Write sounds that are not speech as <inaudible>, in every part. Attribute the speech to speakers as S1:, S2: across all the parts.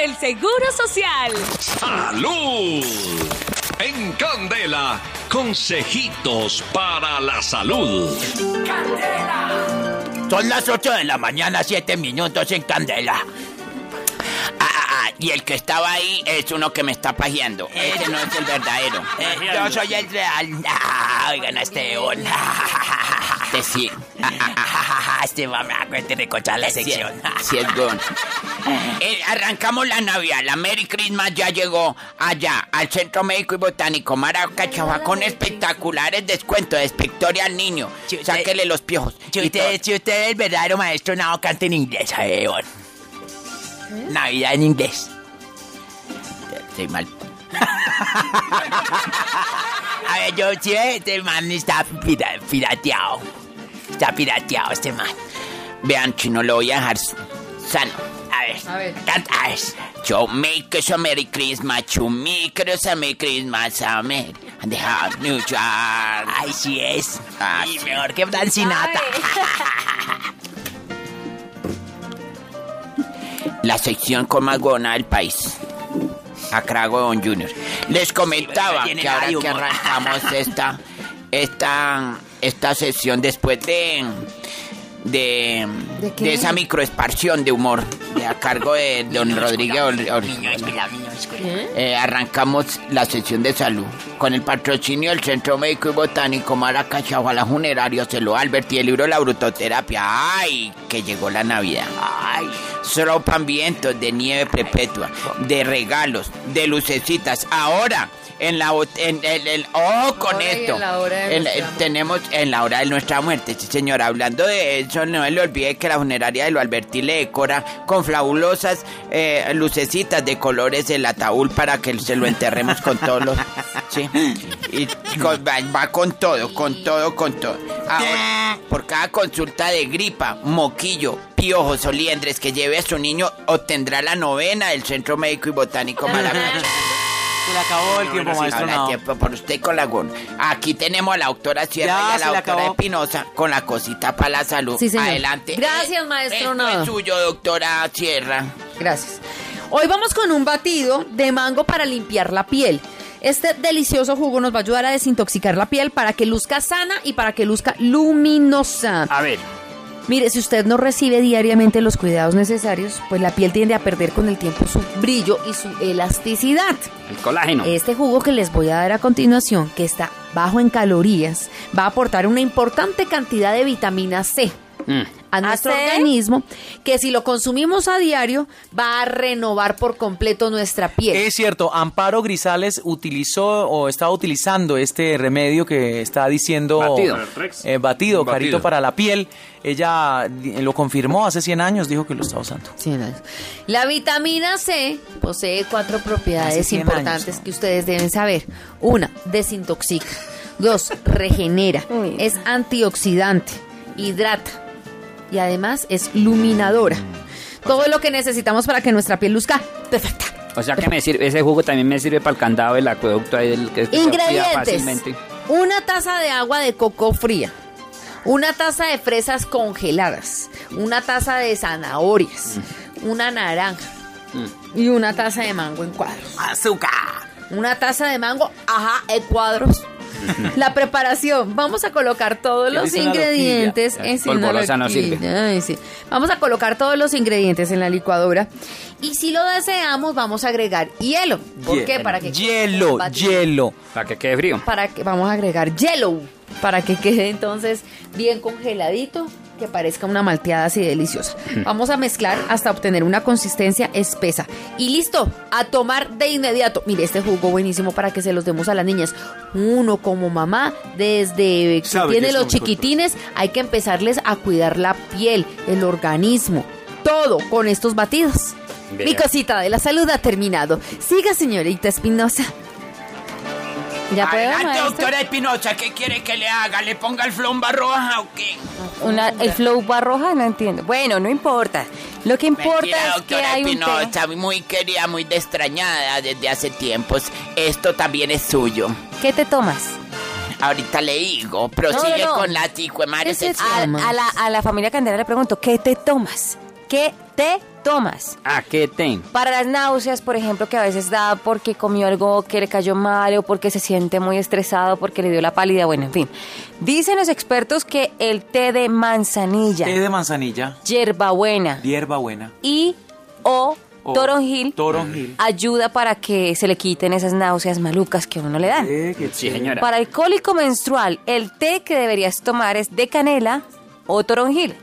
S1: por el Seguro Social.
S2: ¡Salud! En Candela, consejitos para la salud.
S3: Son las 8 de la mañana, 7 minutos en Candela. Ah, ah, ah, y el que estaba ahí es uno que me está pajeando. Ese no es el verdadero. Eh, yo soy el real. Ah, oigan a este Esteban. Este sí. Ah, ah, ah, Este va me hago este recochar la sección. Sí, es. <laughs> Eh, arrancamos la Navidad. La Merry Christmas ya llegó allá al Centro Médico y Botánico Maracachava con espectaculares descuentos de Espectoria al niño. Sáquele los piojos. Si usted, si usted es el verdadero maestro, no cante en inglés, Esteban. Navidad en inglés. Estoy mal. <laughs> A ver, yo sí, este man está pira- pirateado. Está pirateado este man. Vean, chino, lo voy a dejar sano. A ver,
S4: A ver.
S3: A ver. Yo make us a Merry Christmas, make us a Merry Christmas, a Merry and the Happy New Year. Ay, sí es. y mejor que Francinata. <laughs> La sección con más del país. Acrago Don Junior. Les comentaba que ahora que arrancamos esta, esta, esta sesión después de, de,
S4: ¿De
S3: de esa microexpansión de humor de a cargo de Don Rodríguez eh, arrancamos la sesión de salud con el patrocinio del Centro Médico y Botánico Maracachao, la Funerario Celo Albert y el libro La Brutoterapia. ¡Ay! Que llegó la Navidad. ¡Ay! Sopan vientos de nieve perpetua, de regalos, de lucecitas. Ahora, en la en el, el- ¡Oh, con
S4: Ahora
S3: esto!
S4: en la hora de
S3: En la-
S4: nuestra
S3: tenemos en la hora de nuestra muerte, sí señor. Hablando de eso, no le olvide que la funeraria de lo Alberti le decora con fabulosas eh, lucecitas de colores el ataúd para que se lo enterremos con todos los... <laughs> Sí. Y con- va, va con todo, con todo, con todo. Ahora, por cada consulta de gripa, moquillo, piojos o liendres que lleve a su niño, obtendrá la novena del Centro Médico y Botánico Maracachá.
S5: Se le acabó el tiempo, maestro. No.
S3: tiempo por usted con la. Aquí tenemos a la doctora Sierra
S5: Ya,
S3: y a la doctora. Espinosa con la cosita para la salud.
S4: Sí, señor.
S3: Adelante.
S4: Gracias, maestro
S3: esto
S4: Nado.
S3: es suyo, doctora Sierra.
S4: Gracias. Hoy vamos con un batido de mango para limpiar la piel. Este delicioso jugo nos va a ayudar a desintoxicar la piel para que luzca sana y para que luzca luminosa.
S5: A ver,
S4: Mire, si usted no recibe diariamente los cuidados necesarios, pues la piel tiende a perder con el tiempo su brillo y su elasticidad.
S5: el colágeno.
S4: Este jugo que les voy a dar a continuación, que está bajo en calorías, va a aportar una importante cantidad de vitamina C
S5: Mm.
S4: a nuestro
S1: ¿Ah, sí?
S4: organismo, que si lo consumimos a diario, va a renovar por completo nuestra piel.
S6: Es cierto, Amparo Grisales utilizó o estaba utilizando este remedio que está diciendo
S5: Batido.
S6: eh, batido, carito
S2: Batido.
S6: para la piel. Ella eh, lo confirmó hace 100 años, dijo que lo está usando.
S4: La vitamina C posee cuatro propiedades
S6: 100
S4: importantes
S6: años, ¿no?
S4: que ustedes deben saber. Una, desintoxica. Dos, regenera. Es antioxidante. Hidrata. Y además es luminadora. Todo lo que necesitamos para que nuestra piel luzca perfecta.
S5: O sea que me sirve, ese jugo también me sirve para el candado del acueducto ahí del que
S4: Ingredientes.
S5: fácilmente.
S4: Una taza de agua de coco fría. Una taza de fresas congeladas. Una taza de zanahorias. Una naranja. Y una taza de mango en cuadros.
S3: Azúcar.
S4: Una taza de mango, ajá, en cuadros. La preparación, vamos a colocar todos
S5: ¿Qué
S4: los ingredientes en sí, una
S5: Polvorosa no sirve.
S4: ay, sí. Vamos a colocar todos los ingredientes en la licuadora y si lo deseamos vamos a agregar hielo. ¿Por qué? Para que
S6: Hielo, hielo.
S5: Para que quede frío.
S4: Para que vamos a agregar hielo para que quede entonces bien congeladito, que parezca una malteada así deliciosa. Vamos a mezclar hasta obtener una consistencia espesa. Y listo, a tomar de inmediato. Mire, este jugo buenísimo para que se los demos a las niñas. Uno como mamá, desde que
S7: Sabe
S4: tiene
S7: que
S4: los chiquitines, hay que empezarles a cuidar la piel, el organismo, todo con estos batidos. Mi cosita de la salud ha terminado. Siga, señorita Espinosa.
S1: ¿Ya puedo,
S3: Adelante, doctora Espinosa, ¿qué quiere que le haga? ¿Le ponga el flomba roja o qué?
S1: Una, ¿El flow roja? No entiendo. Bueno, no importa. Lo que importa
S3: Mentira,
S1: es que hay un.
S3: Espinosa, muy querida, muy extrañada desde hace tiempos. Esto también es suyo.
S1: ¿Qué te tomas?
S3: Ahorita le digo, prosigue
S1: No, no,
S3: con la tico, madre.
S4: ¿Qué se
S3: sexy.
S1: A, a la, a la familia Candela le pregunto, ¿qué te tomas? ¿Qué te tomas.
S5: ¿A qué ten?
S1: Para las náuseas, por ejemplo, que a veces da porque comió algo que le cayó mal o porque se siente muy estresado, porque le dio la pálida, bueno, en fin. Dicen los expertos que el té de manzanilla,
S6: Té de manzanilla,
S1: hierbabuena
S6: hierba buena.
S1: y o,
S6: o
S1: toronjil
S6: Toronjil.
S1: ayuda para que se le quiten esas náuseas malucas que a uno le dan.
S6: Eh, qué
S5: Sí, señora.
S1: Para el cólico menstrual, el té que deberías tomar es de canela o toronjil.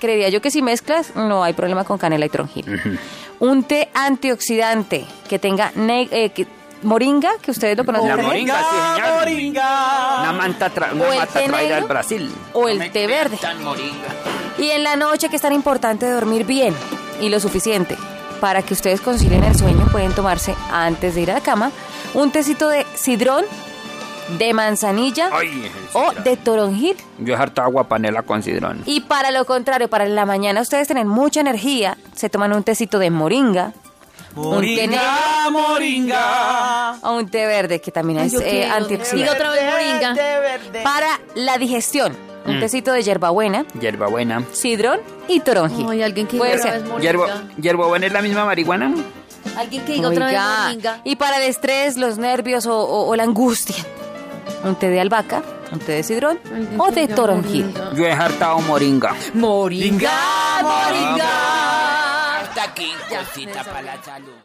S1: Creería yo que si mezclas, no hay problema con canela y toronjil. Un té antioxidante que tenga eh, que- moringa, que ustedes lo conocen
S5: La moringa, sí, señor.
S6: moringa.
S5: Una manta, tra- una mata traída
S1: negro.
S5: del Brasil.
S1: o el té verde.
S3: Moringa.
S1: Y en la noche que es tan importante dormir bien y lo suficiente para que ustedes concilien el sueño, pueden tomarse antes de ir a la cama un tecito de sidrón, de manzanilla
S5: Ay,
S1: o de toronjil.
S5: Yo he harto agua panela con sidrón.
S1: Y para lo contrario, para la mañana ustedes tienen mucha energía, se toman un tecito de moringa, un té negro
S6: Moringa, moringa.
S1: o un té verde que también es eh, antioxidante.
S4: otra vez moringa.
S1: Para la digestión, un
S5: Mm.
S1: tecito de hierbabuena,
S5: Hierbabuena.
S1: sidrón y toronjil.
S4: Ay, alguien que
S1: Puede
S4: diga otra
S1: ser.
S4: vez
S5: Hierba,
S4: moringa.
S5: hierbabuena es la misma marihuana.
S4: Alguien que diga otra vez moringa.
S1: Y para el estrés, los nervios o, o- o la angustia, un té de albahaca, un té de sidrón o de toronjil.
S5: Yo he hartado moringa.
S4: Moringa,
S1: moringa.
S3: Hasta aquí, cosita para la salud.